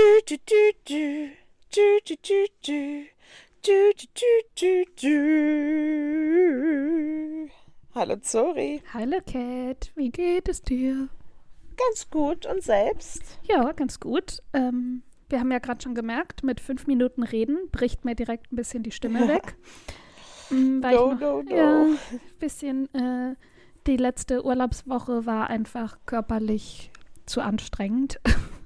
Du, du, du. Hallo Zori. Hallo Cat, wie geht es dir? Ganz gut und selbst? Ja, ganz gut. Ähm, wir haben ja gerade schon gemerkt, mit fünf Minuten Reden bricht mir direkt ein bisschen die Stimme weg. Mm, weil No, ich no, noch, no. Ja, ein bisschen, äh, die letzte Urlaubswoche war einfach körperlich zu anstrengend.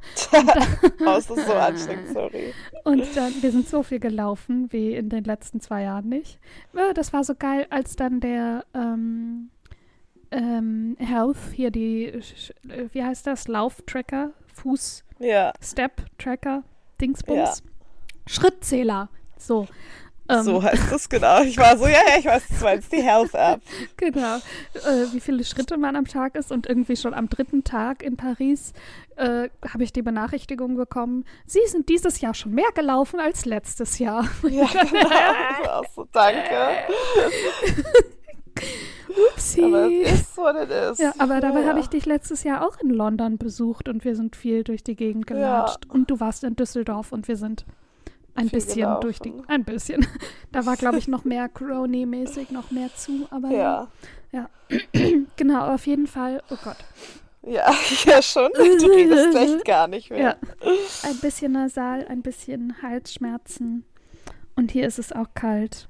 Oh, es ist so anstrengend, sorry. Und dann, wir sind so viel gelaufen wie in den letzten zwei Jahren nicht. Ja, das war so geil, als dann der ähm, ähm, Health, hier die, äh, wie heißt das, Lauftracker, Fuß, Ja, Step-Tracker, Dingsbums, Schrittzähler, so. Ähm, so heißt es genau. Ich war so, ja, ja, ich weiß, du meinst die Health App. Genau, äh, wie viele Schritte man am Tag ist und irgendwie schon am dritten Tag in Paris äh, habe ich die Benachrichtigung bekommen, Sie sind dieses Jahr schon mehr gelaufen als letztes Jahr. Ja, genau. War so, danke. Upsi. Aber es ist, what it is. Ja, aber dabei ja. habe ich dich letztes Jahr auch in London besucht und wir sind viel durch die Gegend gelatscht. Und du warst in Düsseldorf und wir sind ein bisschen durch die. gelaufen. Ein bisschen. Da war, glaube ich, noch mehr Crony-mäßig, noch mehr zu. Aber Ja, genau, auf jeden Fall. Oh Gott. ja, ja schon. Du redest echt gar nicht mehr. Ja. Ein bisschen nasal, ein bisschen Halsschmerzen. Und hier ist es auch kalt.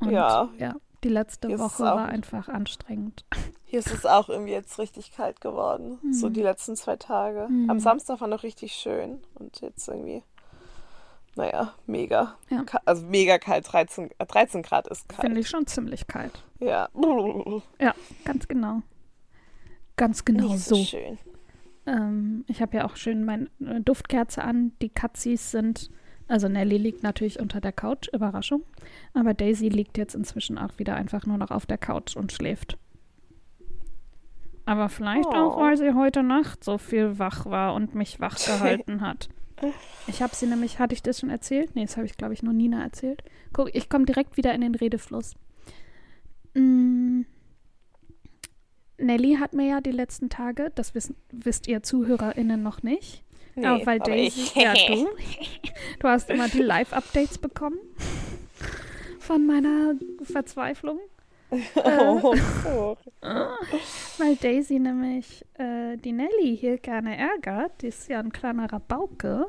Und Ja. ja die letzte Hier Woche auch- war einfach anstrengend. Hier ist es auch irgendwie jetzt richtig kalt geworden. So Mhm. die letzten zwei Tage. Mhm. Am Samstag war noch richtig schön. Und jetzt irgendwie, naja, mega. Ja. Also mega kalt. 13, äh, 13 Grad ist kalt. Finde ich schon ziemlich kalt. Ja. Ja, ganz genau. Ganz genau Nicht so, so. schön. Ähm, ich habe ja auch schön meine äh, Duftkerze an. Die Katzis sind, also Nelly liegt natürlich unter der Couch, Überraschung. Aber Daisy liegt jetzt inzwischen auch wieder einfach nur noch auf der Couch und schläft. Aber vielleicht auch, Oh. weil sie heute Nacht so viel wach war und mich wach gehalten hat. Ich habe sie nämlich, hatte ich das schon erzählt? Nee, das habe ich, glaube ich, nur Nina erzählt. Guck, ich komme direkt wieder in den Redefluss. Mm. Nelly hat mir ja die letzten Tage, das wissen, wisst ihr ZuhörerInnen noch nicht, Nee, ja, weil aber Daisy, ja du, du hast immer die Live-Updates bekommen von meiner Verzweiflung. Oh, oh. Weil Daisy nämlich äh, die Nelly hier gerne ärgert. Die ist ja ein kleiner Rabauke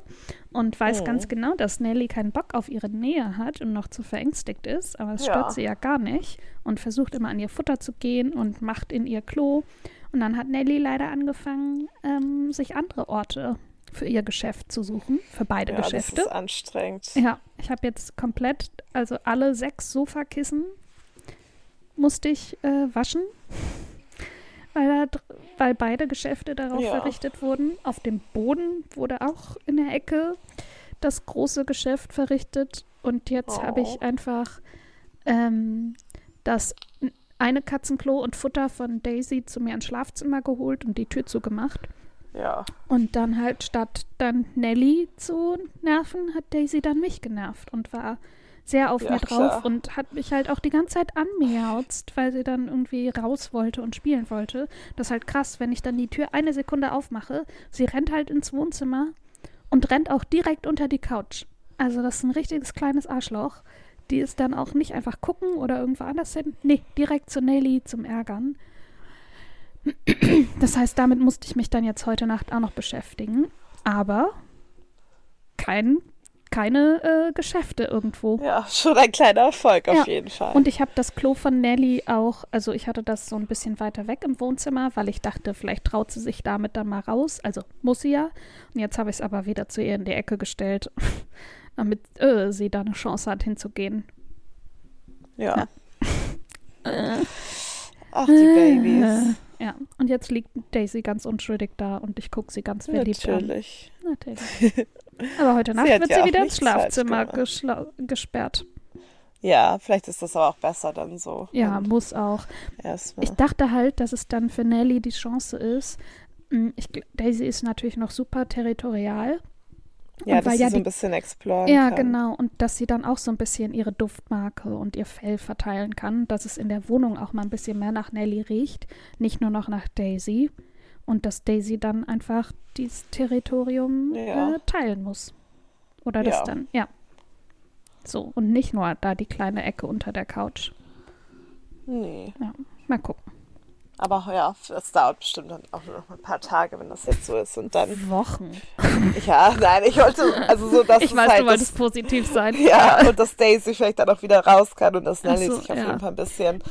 und weiß Mhm. ganz genau, dass Nelly keinen Bock auf ihre Nähe hat und noch zu verängstigt ist. Aber es Ja. stört sie ja gar nicht und versucht immer an ihr Futter zu gehen und macht in ihr Klo. Und dann hat Nelly leider angefangen, ähm, sich andere Orte für ihr Geschäft zu suchen, für beide Ja, das Geschäfte. ist anstrengend. Ja, ich habe jetzt komplett, also alle sechs Sofakissen musste ich äh, waschen, weil, da, weil beide Geschäfte darauf Ja. verrichtet wurden. Auf dem Boden wurde auch in der Ecke das große Geschäft verrichtet. Und jetzt habe Oh. ich einfach ähm, das eine Katzenklo und Futter von Daisy zu mir ins Schlafzimmer geholt und die Tür zugemacht. Ja. Und dann halt statt dann Nelly zu nerven, hat Daisy dann mich genervt und war sehr auf Ja, mir drauf klar. und hat mich halt auch die ganze Zeit anmiauzt, weil sie dann irgendwie raus wollte und spielen wollte. Das ist halt krass, wenn ich dann die Tür eine Sekunde aufmache, sie rennt halt ins Wohnzimmer und rennt auch direkt unter die Couch. Also das ist ein richtiges kleines Arschloch. Die ist dann auch nicht einfach gucken oder irgendwo anders hin. Nee, direkt zu Nelly zum Ärgern. Das heißt, damit musste ich mich dann jetzt heute Nacht auch noch beschäftigen. Aber kein, keine äh, Geschäfte irgendwo. Ja, schon ein kleiner Erfolg auf Ja. jeden Fall. Und ich habe das Klo von Nelly auch, also ich hatte das so ein bisschen weiter weg im Wohnzimmer, weil ich dachte, vielleicht traut sie sich damit dann mal raus. Also muss sie ja. Und jetzt habe ich es aber wieder zu ihr in die Ecke gestellt, damit äh, sie da eine Chance hat hinzugehen. ja. Äh. Ach, die Babys. Ja, und jetzt liegt Daisy ganz unschuldig da und ich gucke sie ganz verliebt an. Natürlich. Natürlich. Aber heute Nacht hat wird ja sie wieder ins Schlafzimmer gesperrt. Ja, vielleicht ist das aber auch besser dann so. Ja, Und muss auch. Ich dachte halt, dass es dann für Nelly die Chance ist. mm, Ich, Daisy ist natürlich noch super territorial. ja, und weil dass sie ja so ein bisschen exploren Ja, kann. genau. Und dass sie dann auch so ein bisschen ihre Duftmarke und ihr Fell verteilen kann, dass es in der Wohnung auch mal ein bisschen mehr nach Nelly riecht, nicht nur noch nach Daisy. Und dass Daisy dann einfach dieses Territorium Ja. äh, teilen muss. Oder das Ja. dann, ja. So, und nicht nur da die kleine Ecke unter der Couch. Nee. Ja, mal gucken. Aber ja, das dauert bestimmt dann auch noch ein paar Tage, wenn das jetzt so ist. Und dann, Wochen. ja, nein, ich wollte, also so, dass Ich weiß, halt du wolltest das, positiv sein. ja, und dass Daisy vielleicht dann auch wieder raus kann und dass Nelly so, sich auf ja. jeden Fall ein bisschen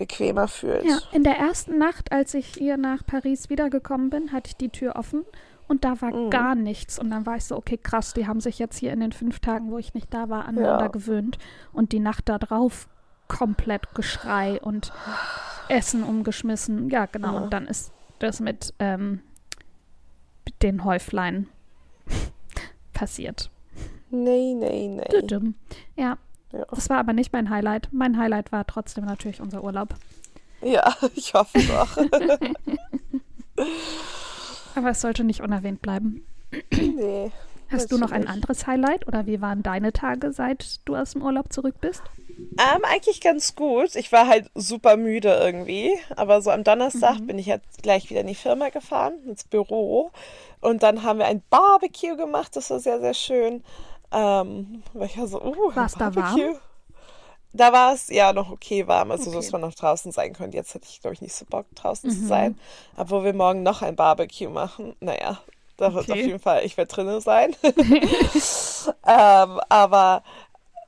bequemer fühlt. Ja, in der ersten Nacht, als ich hier nach Paris wiedergekommen bin, hatte ich die Tür offen und da war Mhm. gar nichts. Und dann war ich so, okay, krass, die haben sich jetzt hier in den fünf Tagen, wo ich nicht da war, aneinander Ja. gewöhnt. Und die Nacht da drauf komplett Geschrei und Essen umgeschmissen. Ja, genau. Ja. Und dann ist das mit ähm, den Häuflein passiert. Nee, nee, nee. Düdüm. Ja, Ja. das war aber nicht mein Highlight. Mein Highlight war trotzdem natürlich unser Urlaub. ja, ich hoffe doch. Aber es sollte nicht unerwähnt bleiben. nee. Hast du noch ein anderes Highlight oder wie waren deine Tage, seit du aus dem Urlaub zurück bist? Ähm, eigentlich ganz gut. Ich war halt super müde irgendwie. Aber so am Donnerstag Mhm. bin ich jetzt gleich wieder in die Firma gefahren, ins Büro. Und dann haben wir ein Barbecue gemacht. Das war sehr, sehr schön. Ähm, weil ich war so, uh, War's da warm? Da war es ja noch okay warm, also Okay. dass man noch draußen sein konnte. Jetzt hätte ich, glaube ich, nicht so Bock, draußen zu Mhm. sein. Obwohl wir morgen noch ein Barbecue machen. Naja, da wird Okay. auf jeden Fall, ich werde drinnen sein. ähm, aber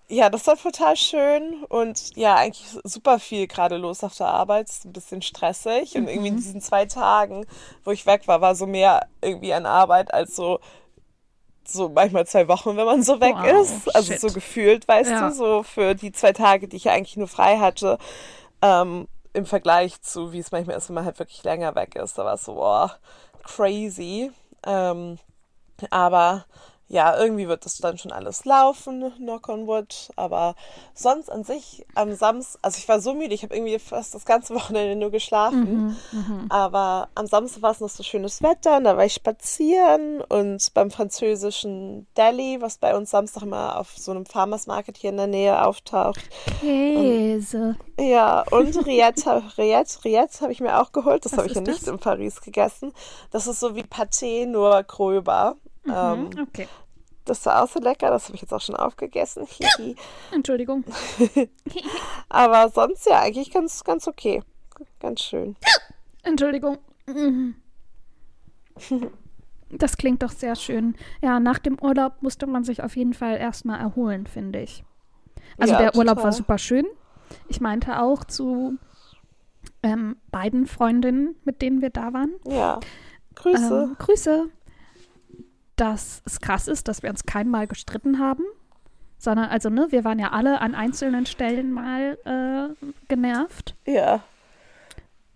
ja, das war total schön und ja, eigentlich super viel gerade los auf der Arbeit. Es ist ein bisschen stressig und irgendwie in diesen zwei Tagen, wo ich weg war, war so mehr irgendwie an Arbeit als so so manchmal zwei Wochen, wenn man so weg Wow, ist. Also shit. so gefühlt, weißt Ja. du, so für die zwei Tage, die ich ja eigentlich nur frei hatte, ähm, im Vergleich zu, wie es manchmal ist, wenn man halt wirklich länger weg ist. Da war es so, boah, crazy. Ähm, aber ja, irgendwie wird das dann schon alles laufen, knock on wood. Aber sonst an sich am Samstag, also ich war so müde, ich habe irgendwie fast das ganze Wochenende nur geschlafen. Aber am Samstag war es noch so schönes Wetter und da war ich spazieren und beim französischen Deli, was bei uns Samstag immer auf so einem Farmers Market hier in der Nähe auftaucht. Käse. Ja, und Rillette, Rillette, Rillette habe ich mir auch geholt. Das habe ich ja nicht in Paris gegessen. Das ist so wie Pâté, nur gröber. Ähm, Mhm, okay. das war auch so lecker. Das habe ich jetzt auch schon aufgegessen. Entschuldigung. Aber sonst ja eigentlich ganz, ganz okay. Ganz schön. Entschuldigung. Das klingt doch sehr schön. Ja, nach dem Urlaub musste man sich auf jeden Fall erstmal erholen, finde ich. Also Ja, der Urlaub war super schön. Ich meinte auch zu ähm, beiden Freundinnen, mit denen wir da waren. Ja. Grüße. Ähm, Grüße. Dass es krass ist, dass wir uns kein Mal gestritten haben. Sondern, also, ne, wir waren ja alle an einzelnen Stellen mal äh, genervt. ja.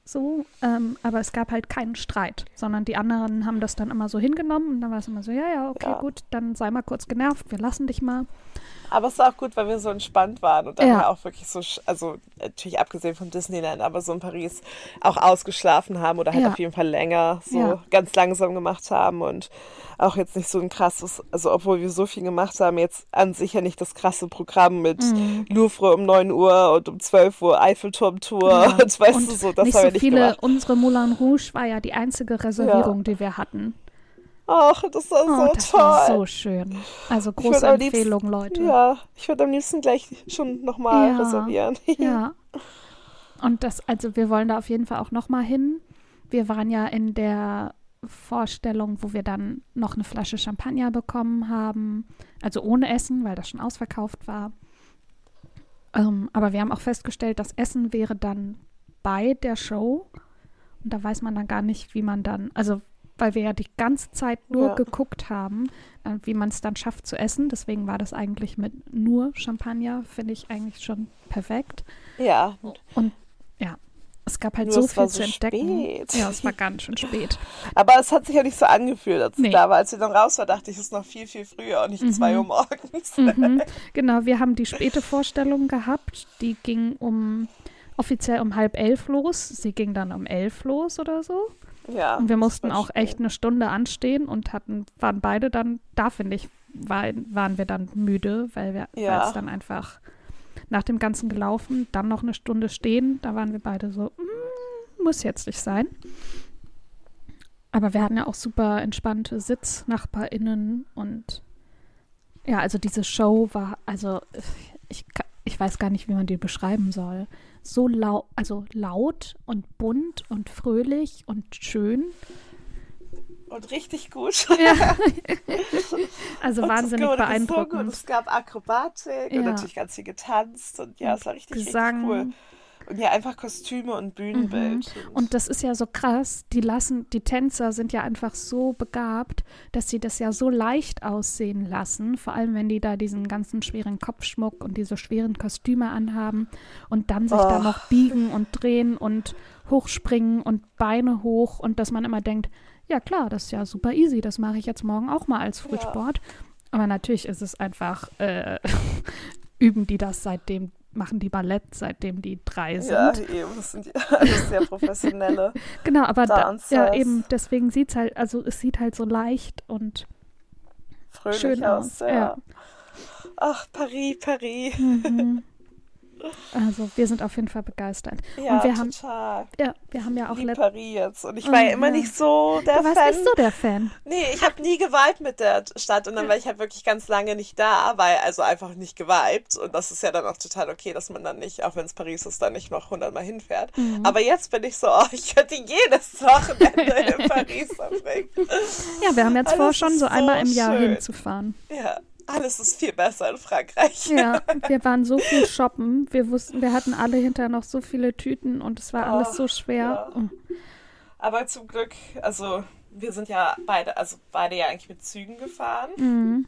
So, ähm, aber es gab halt keinen Streit, sondern die anderen haben das dann immer so hingenommen und dann war es immer so, ja, ja, okay, Ja. gut, dann sei mal kurz genervt, wir lassen dich mal. Aber es war auch gut, weil wir so entspannt waren und dann Ja. auch wirklich so, also natürlich abgesehen vom Disneyland, aber so in Paris auch ausgeschlafen haben oder halt Ja. auf jeden Fall länger so Ja. ganz langsam gemacht haben und auch jetzt nicht so ein krasses, also obwohl wir so viel gemacht haben, jetzt an sich ja nicht das krasse Programm mit Mhm. Louvre um 9 Uhr und um 12 Uhr Eiffelturm-Tour Ja. und weißt und du so, das nicht haben so wir nicht viele, gemacht. unsere Moulin Rouge war ja die einzige Reservierung, die wir hatten. Ach, das war Oh, so das toll. war so schön. Also große am liebsten- Empfehlung, Leute. Ja, ich würde am liebsten gleich schon nochmal Ja. reservieren. Ja. Und das, also wir wollen da auf jeden Fall auch nochmal hin. Wir waren ja in der Vorstellung, wo wir dann noch eine Flasche Champagner bekommen haben. Also ohne Essen, weil das schon ausverkauft war. Ähm, aber wir haben auch festgestellt, das Essen wäre dann bei der Show. Und da weiß man dann gar nicht, wie man dann, also weil wir ja die ganze Zeit nur Ja. geguckt haben, äh, wie man es dann schafft zu essen. Deswegen war das eigentlich mit nur Champagner, finde ich eigentlich schon perfekt. Ja, Und ja, es gab halt Nur so viel so zu entdecken. spät. Ja, es war ganz schön spät. aber es hat sich ja nicht so angefühlt, als Nee. da war. Als wir dann raus war, dachte ich, es ist noch viel, viel früher und nicht Mhm. zwei Uhr morgens. Mhm. Genau, wir haben die späte Vorstellung gehabt. Die ging um offiziell um halb elf los. Sie ging dann um elf los oder so. Ja, Und wir mussten auch echt eine Stunde anstehen und hatten, waren beide dann, da finde ich, war, waren wir dann müde, weil wir Ja. es dann einfach nach dem Ganzen gelaufen, dann noch eine Stunde stehen, da waren wir beide so, "Mm, muss jetzt nicht sein. Aber wir hatten ja auch super entspannte SitznachbarInnen und Ja, also diese Show war, also ich, ich weiß gar nicht, wie man die beschreiben soll. So laut, also laut und bunt und fröhlich und schön. Und richtig gut. Ja. also Und wahnsinnig gut. beeindruckend. Es gab Akrobatik Ja. und natürlich ganz viel getanzt und ja, es war richtig, Gesang. richtig cool. Und ja, einfach Kostüme und Bühnenbild. Und das ist ja so krass, die lassen, die Tänzer sind ja einfach so begabt, dass sie das ja so leicht aussehen lassen, vor allem wenn die da diesen ganzen schweren Kopfschmuck und diese schweren Kostüme anhaben und dann sich da Oh. noch biegen und drehen und hochspringen und Beine hoch und dass man immer denkt, ja klar, das ist ja super easy, das mache ich jetzt morgen auch mal als Frühsport. Aber natürlich ist es einfach, äh, üben die das seitdem, machen die Ballett, seitdem die drei sind. ja, eben, das sind ja alles sehr professionelle. Genau, aber da, ja, eben deswegen sieht es halt, also es sieht halt so leicht und Fröhlich schön aus. ja. Ja. Ach, Paris, Paris. Mhm. Also wir sind auf jeden Fall begeistert. Ja, und wir haben, total. ja, wir haben ja auch Lieb Paris jetzt. Und ich Oh, war ja immer ja. nicht so der Du warst Fan. nicht so der Fan. Nee, ich habe nie geweibt mit der Stadt und dann war ich halt wirklich ganz lange nicht da, weil also einfach nicht geweibt und das ist ja dann auch total okay, dass man dann nicht, auch wenn es Paris ist, dann nicht noch hundertmal hinfährt. Mhm. Aber jetzt bin ich so, oh, ich könnte jedes Wochenende in Paris verbringen. Ja, wir haben jetzt vor, Alles schon ist so einmal im Jahr schön. hinzufahren. Ja, alles ist viel besser in Frankreich. Ja, wir waren so viel shoppen. Wir wussten, wir hatten alle hinterher noch so viele Tüten und es war alles so schwer. ja. Aber zum Glück, also wir sind ja beide, also beide ja eigentlich mit Zügen gefahren. Mhm.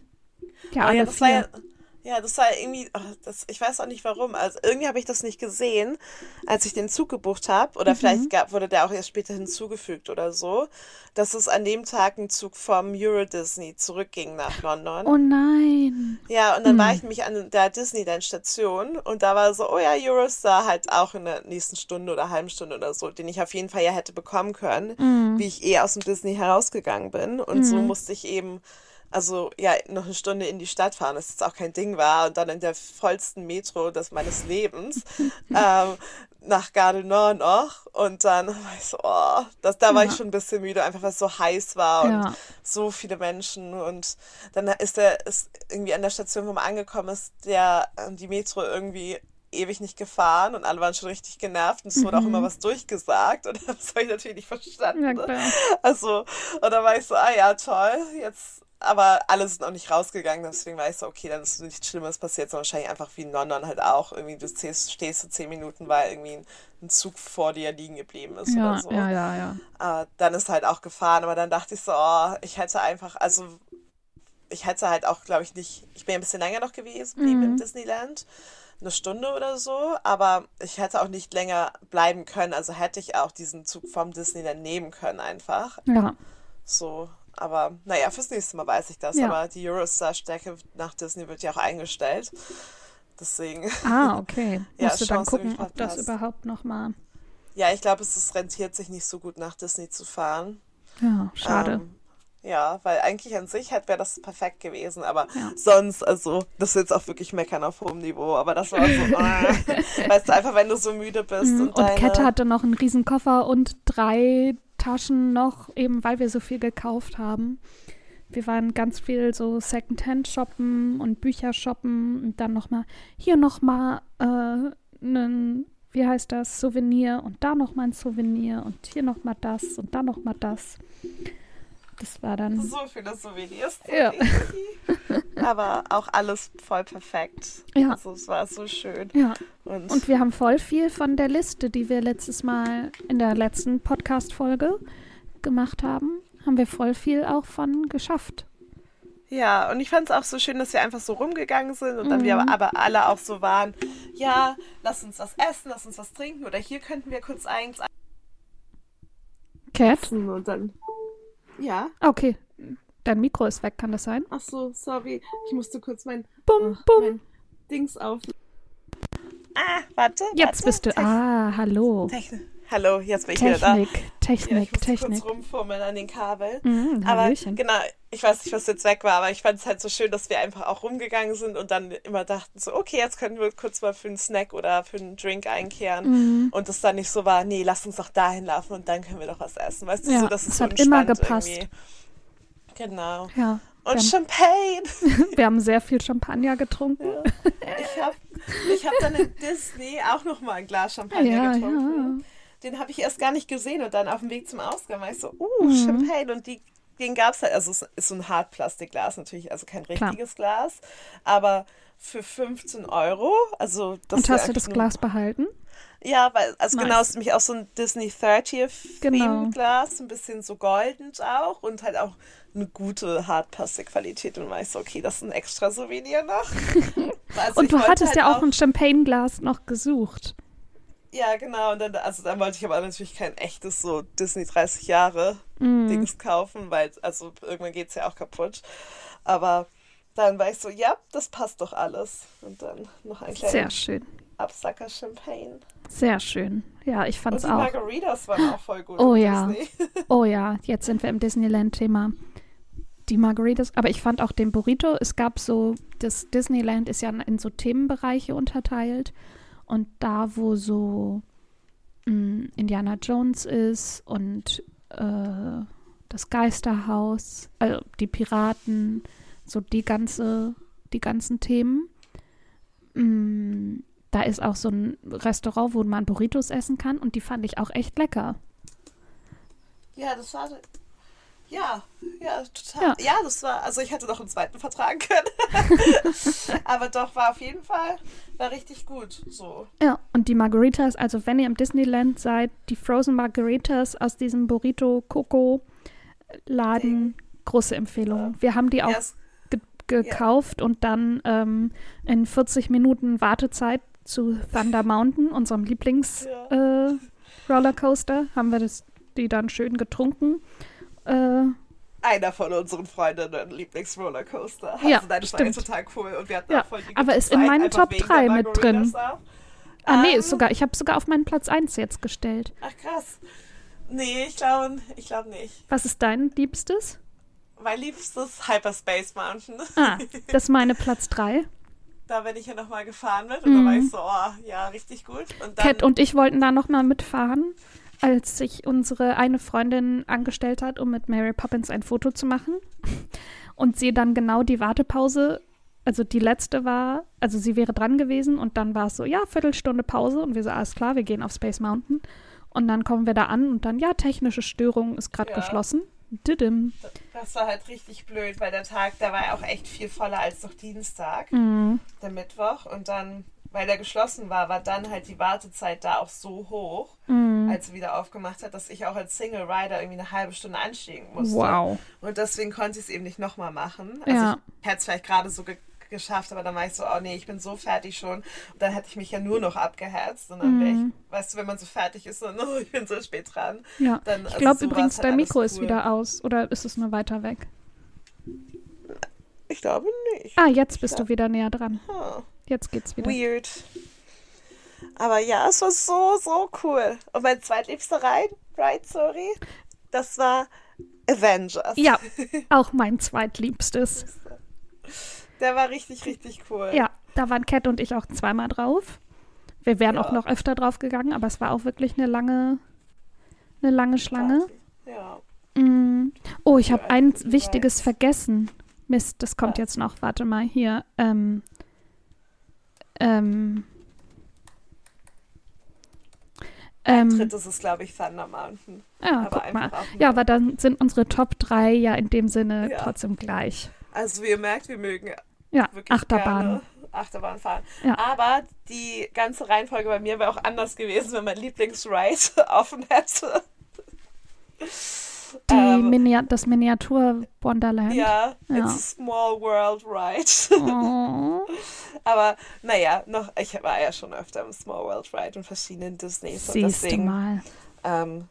Ja, Aber alle ja, das war ja, vier. Ja, das war irgendwie, oh, das, ich weiß auch nicht warum. Also irgendwie habe ich das nicht gesehen, als ich den Zug gebucht habe. Mhm. Oder vielleicht gab, wurde der auch erst später hinzugefügt oder so, dass es an dem Tag ein Zug vom Euro Disney zurückging nach London. Oh nein. Ja, und dann Hm. war ich nämlich an der Disneyland-Station und da war so, oh ja, Eurostar halt auch in der nächsten Stunde oder halben Stunde oder so, den ich auf jeden Fall ja hätte bekommen können, Mhm. wie ich eh aus dem Disney herausgegangen bin. Und so musste ich eben, also ja, noch eine Stunde in die Stadt fahren, was jetzt auch kein Ding war. Und dann in der vollsten Metro des meines Lebens ähm, nach Nord noch. Und dann war ich so, oh, das, da war Ja. ich schon ein bisschen müde, einfach weil es so heiß war und Ja. so viele Menschen und dann ist der ist irgendwie an der Station, wo man angekommen ist, der ähm, die Metro irgendwie ewig nicht gefahren und alle waren schon richtig genervt und es wurde auch immer was durchgesagt und das habe ich natürlich nicht verstanden. Mhm. Ja. Also, und dann war ich so, ah ja, toll, jetzt, aber alle sind noch nicht rausgegangen, deswegen war ich so, okay, dann ist nichts Schlimmes passiert, sondern wahrscheinlich einfach wie in London halt auch, irgendwie du stehst, stehst so zehn Minuten, weil irgendwie ein, Zug vor dir liegen geblieben ist Ja, oder so. ja, ja, ja. Äh, dann ist halt auch gefahren, aber dann dachte ich so, oh, ich hätte einfach, also ich hätte halt auch, glaube ich, nicht, ich bin ja ein bisschen länger noch gewesen, geblieben im Disneyland, eine Stunde oder so, aber ich hätte auch nicht länger bleiben können, also hätte ich auch diesen Zug vom Disneyland nehmen können einfach, Ja, so, aber naja, fürs nächste Mal weiß ich das, Ja. aber die Eurostar-Strecke nach Disney wird ja auch eingestellt, deswegen, ah, okay. Ja, Musst du dann gucken, ob das verpasst. überhaupt noch mal. ja, ich glaube, es ist, rentiert sich nicht so gut nach Disney zu fahren. Ja, schade. Ähm, ja, weil eigentlich an sich halt wäre das perfekt gewesen, aber Ja. sonst, also, das ist jetzt auch wirklich meckern auf hohem Niveau, aber das war so, äh, weißt du, einfach wenn du so müde bist Mhm, und, Und deine, Kette hatte noch einen riesen Koffer und drei Taschen noch, eben weil wir so viel gekauft haben. Wir waren ganz viel so Secondhand shoppen und Bücher shoppen und dann noch mal hier noch mal äh, wie heißt das, Souvenir und da noch mal ein Souvenir und hier noch mal das und da noch mal das. Das war dann so viele Souvenirs. Ja. aber auch alles voll perfekt. Ja. Also, es war so schön. ja Und, Und wir haben voll viel von der Liste, die wir letztes Mal in der letzten Podcast-Folge gemacht haben, haben wir voll viel auch von geschafft. ja, und ich fand es auch so schön, dass wir einfach so rumgegangen sind und dann Mhm. wir aber, aber alle auch so waren, ja, lass uns was essen, lass uns was trinken oder hier könnten wir kurz eins Cat? und dann, ja. Okay. Dein Mikro ist weg, kann das sein? Ach so, sorry. Ich musste kurz mein, Bum, Ach, bum. mein Dings auf. Ah, warte. Jetzt warte. bist du. Techn- Ah, hallo. Techn Hallo, jetzt bin ich wieder da. Technik, Ja, Technik, ich musste Technik. kurz rumfummeln an den Kabel. Mhm, aber Hallöchen. genau, ich weiß nicht, was jetzt weg war, aber ich fand es halt so schön, dass wir einfach auch rumgegangen sind und dann immer dachten so, okay, jetzt können wir kurz mal für einen Snack oder für einen Drink einkehren. Mhm. Und es dann nicht so war, nee, lass uns doch dahin laufen und dann können wir doch was essen. Weißt du, Ja, so, das ist so hat immer gepasst. Irgendwie. Genau. Ja. Und Wir Champagne. Wir haben sehr viel Champagner getrunken. Ja. Ich habe ich hab dann in Disney auch noch mal ein Glas Champagner Ja, getrunken. ja. Den habe ich erst gar nicht gesehen und dann auf dem Weg zum Ausgang war ich so, uh, Mhm. Champagne. Und die, den gab es halt, also es ist so ein Hartplastikglas natürlich, also kein Klar. richtiges Glas, aber für 15 Euro, also das Und hast du das Glas behalten? Ja, weil, also Nice. genau, es ist nämlich auch so ein Disney 30th Genau. Glas, ein bisschen so golden auch und halt auch eine gute Hartplastikqualität. Und war ich so, okay, das ist ein extra Souvenir noch. Also Und du hattest halt ja auch ein Champagneglas noch gesucht. Ja, genau. Und dann, also dann wollte ich aber natürlich kein echtes so Disney 30 Jahre Mhm. Dings kaufen, weil, also irgendwann geht es ja auch kaputt. Aber dann war ich so, ja, das passt doch alles. Und dann noch ein kleiner Sehr schön. Absacker Champagne. Sehr schön. Ja, ich Und fand's die auch. Margaritas waren auch voll gut. Oh ja. Disney. Oh ja, jetzt sind wir im Disneyland-Thema. Die Margaritas, aber ich fand auch den Burrito, es gab so, das Disneyland ist ja in so Themenbereiche unterteilt und da, wo so mh, Indiana Jones ist und äh, das Geisterhaus, also die Piraten, so die ganze, die ganzen Themen. Mh, da ist auch so ein Restaurant, wo man Burritos essen kann und die fand ich auch echt lecker. Ja, das war. Ja, ja, total. Ja. das war, also ich hätte noch einen zweiten vertragen können. Aber doch, war auf jeden Fall, war richtig gut. So. Ja, und die Margaritas, also wenn ihr im Disneyland seid, die Frozen Margaritas aus diesem Burrito Coco Laden, große Empfehlung. Wir haben die auch Ja, es- ge gekauft und dann ähm, in 40 Minuten Wartezeit zu Thunder Mountain, unserem Lieblings Ja. äh, Rollercoaster, haben wir das, die dann schön getrunken. Äh, einer von unseren Freundinnen Lieblings-Rollercoaster. Ja, also war ja stimmt. total cool. Und wir hatten Ja, auch voll die aber ist in meinen Top wegen drei der mit Margaritas drin. auch. ah nee, Ähm, ist sogar, ich habe sogar auf meinen Platz 1 jetzt gestellt. Ach krass. Nee, ich glaube ich glaub nicht. Was ist dein Liebstes? Mein liebstes Hyperspace Mountain. Ah, das ist meine Platz 3. Da bin ich ja nochmal gefahren mit und da war ich so, oh, ja, richtig gut. Und dann, Cat und ich wollten da nochmal mitfahren, als sich unsere eine Freundin angestellt hat, um mit Mary Poppins ein Foto zu machen. Und sie dann genau die Wartepause, also die letzte war, also sie wäre dran gewesen und dann war es so, ja, Viertelstunde Pause und wir so, alles klar, wir gehen auf Space Mountain. Und dann kommen wir da an und dann, ja, technische Störung ist gerade Ja. geschlossen. Didim. das war halt richtig blöd, weil der Tag, der war ja auch echt viel voller als doch Dienstag, Mhm. der Mittwoch. Und dann, weil der geschlossen war, war dann halt die Wartezeit da auch so hoch, Mhm. als sie wieder aufgemacht hat, dass ich auch als Single Rider irgendwie eine halbe Stunde ansteigen musste. Wow. Und deswegen konnte ich es eben nicht nochmal machen. Also Ja. ich hätte es vielleicht gerade so ge geschafft, aber dann war ich so, oh nee, ich bin so fertig schon. Und dann hätte ich mich ja nur noch abgeherzt. Und dann wäre Mhm. ich, weißt du, wenn man so fertig ist und oh, ich bin so spät dran. Ja. Dann, Ich also glaube so war übrigens, halt dein alles Mikro ist cool. wieder aus. Oder ist es nur weiter weg? Ich glaube nicht. Ah, jetzt bist Ja. du wieder näher dran. Huh. Jetzt geht's wieder. Weird. Aber ja, es war so, so cool. Und mein zweitliebster Ride, Ride, sorry, das war Avengers. Ja, auch mein zweitliebstes. Der war richtig, richtig cool. Ja, da waren Cat und ich auch zweimal drauf. Wir wären Ja. auch noch öfter drauf gegangen, aber es war auch wirklich eine lange, eine lange Schlange. Ja. Mm. Oh, ich habe ein Wichtiges vergessen. Mist, das kommt jetzt noch. Warte mal, hier. Ähm, ähm, ähm, Drittes ist, glaube ich, Thunder Mountain. ja, aber guck mal. Ja, aber dann sind unsere Top 3 ja in dem Sinne Ja. trotzdem gleich. Also wie ihr merkt, wir mögen Ja, wirklich Achterbahn. Achterbahn fahren. Ja. Aber die ganze Reihenfolge bei mir wäre auch anders gewesen, wenn mein Lieblingsride offen hätte. Die Ähm, Minia das Miniatur Wonderland. ja, Ja. it's a small world ride. Oh. Aber naja, noch, ich war ja schon öfter im Small World Ride und verschiedenen Disneys. Und Siehst du deswegen, mal. ähm,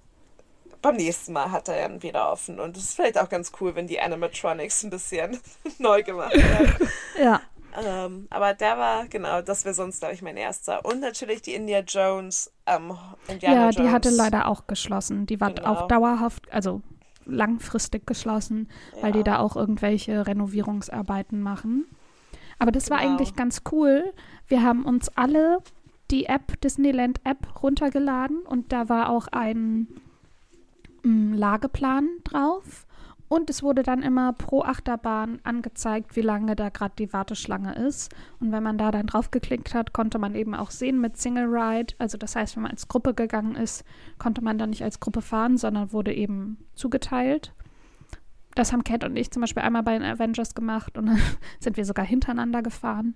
beim nächsten Mal hat er dann wieder offen. Und es ist vielleicht auch ganz cool, wenn die Animatronics ein bisschen neu gemacht werden. Ja, ähm, aber der war, genau, das wäre sonst, glaube ich, mein erster. Und natürlich die India Jones, ähm, Indiana ja Jones. die hatte leider auch geschlossen. Die war Genau. auch dauerhaft, also langfristig geschlossen, weil die Ja. da auch irgendwelche Renovierungsarbeiten machen. Aber das war Genau. eigentlich ganz cool. Wir haben uns alle die App, Disneyland App, runtergeladen und da war auch ein mm, Lageplan drauf. Und es wurde dann immer pro Achterbahn angezeigt, wie lange da gerade die Warteschlange ist. Und wenn man da dann draufgeklickt hat, konnte man eben auch sehen mit Single Ride. Also das heißt, wenn man als Gruppe gegangen ist, konnte man dann nicht als Gruppe fahren, sondern wurde eben zugeteilt. Das haben Cat und ich zum Beispiel einmal bei den Avengers gemacht und dann sind wir sogar hintereinander gefahren.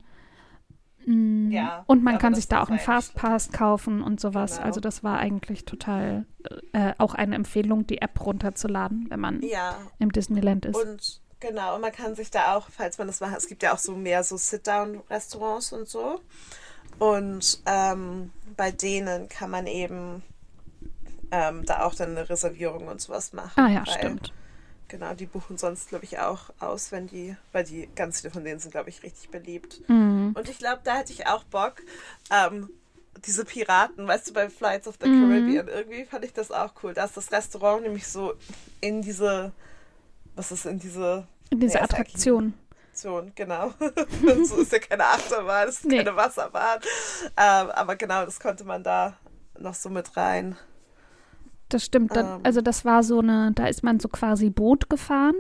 Mm, Ja, und man kann sich da auch einen eigentlich- Fastpass kaufen und sowas. Genau. Also das war eigentlich total äh, auch eine Empfehlung, die App runterzuladen, wenn man Ja, im Disneyland ist. und genau, und man kann sich da auch, falls man das macht, es gibt ja auch so mehr so Sit-Down-Restaurants und so. Und ähm, bei denen kann man eben ähm, da auch dann eine Reservierung und sowas machen. ah ja, stimmt. Genau, die buchen sonst, glaube ich, auch aus, wenn die, weil die ganz viele von denen sind, glaube ich, richtig beliebt. Mhm. Und ich glaube, da hätte ich auch Bock. Ähm, diese Piraten, weißt du, bei Flights of the Mhm. Caribbean, irgendwie fand ich das auch cool. Da ist das Restaurant nämlich so in diese, was ist in diese Diese Ja, ist eigentlich- Attraktion. Aktion, genau. so ist ja keine Achterbahn, es ist Nee. keine Wasserbahn. Ähm, aber genau, das konnte man da noch so mit rein. Das stimmt. Dann, Ähm. also das war so eine, da ist man so quasi Boot gefahren.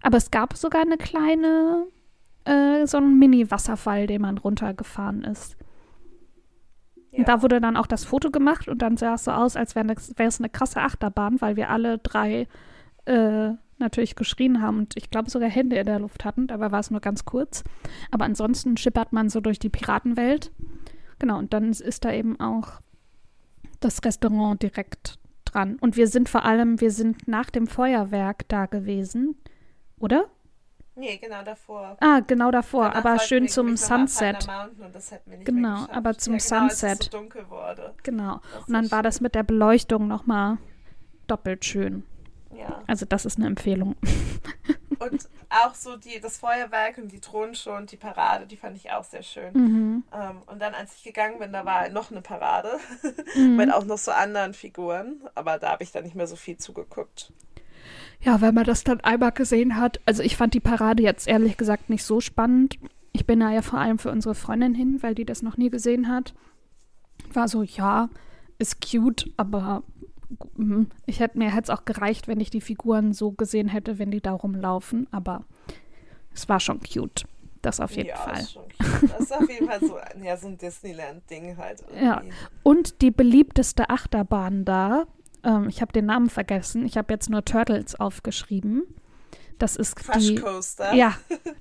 Aber es gab sogar eine kleine, äh, so einen Mini-Wasserfall, den man runtergefahren ist. Und da wurde dann auch das Foto gemacht und dann sah es so aus, als wäre es eine krasse Achterbahn, weil wir alle drei äh, natürlich geschrien haben und ich glaube sogar Hände in der Luft hatten. Dabei war es nur ganz kurz. Aber ansonsten schippert man so durch die Piratenwelt. Genau, und dann ist da eben auch das Restaurant direkt dran. Und wir sind vor allem, wir sind nach dem Feuerwerk da gewesen, oder? Nee, genau davor. Ah, genau davor, Danach aber schön zum Sunset. Genau, aber zum ja, genau, Sunset. so. Genau. Das Und dann war das mit der Beleuchtung nochmal doppelt schön. Ja. Also das ist eine Empfehlung. Und auch so die, das Feuerwerk und die Thronenshow und die Parade, die fand ich auch sehr schön. Mhm. Ähm, und dann, als ich gegangen bin, da war noch eine Parade Mhm. mit auch noch so anderen Figuren. Aber da habe ich dann nicht mehr so viel zugeguckt. Ja, wenn man das dann einmal gesehen hat. Also ich fand die Parade jetzt ehrlich gesagt nicht so spannend. Ich bin da ja vor allem für unsere Freundin hin, weil die das noch nie gesehen hat. War so, ja, ist cute, aber ich hätte mir hätte es auch gereicht, wenn ich die Figuren so gesehen hätte, wenn die da rumlaufen. Aber es war schon cute. Das auf jeden ja, Fall. Ist schon cute. Das ist auf jeden Fall so, ein- ja, so ein Disneyland-Ding halt. Ja. irgendwie. Und die beliebteste Achterbahn da, ähm, ich habe den Namen vergessen, ich habe jetzt nur Turtles aufgeschrieben. Das ist Crush die. Coaster. Ja,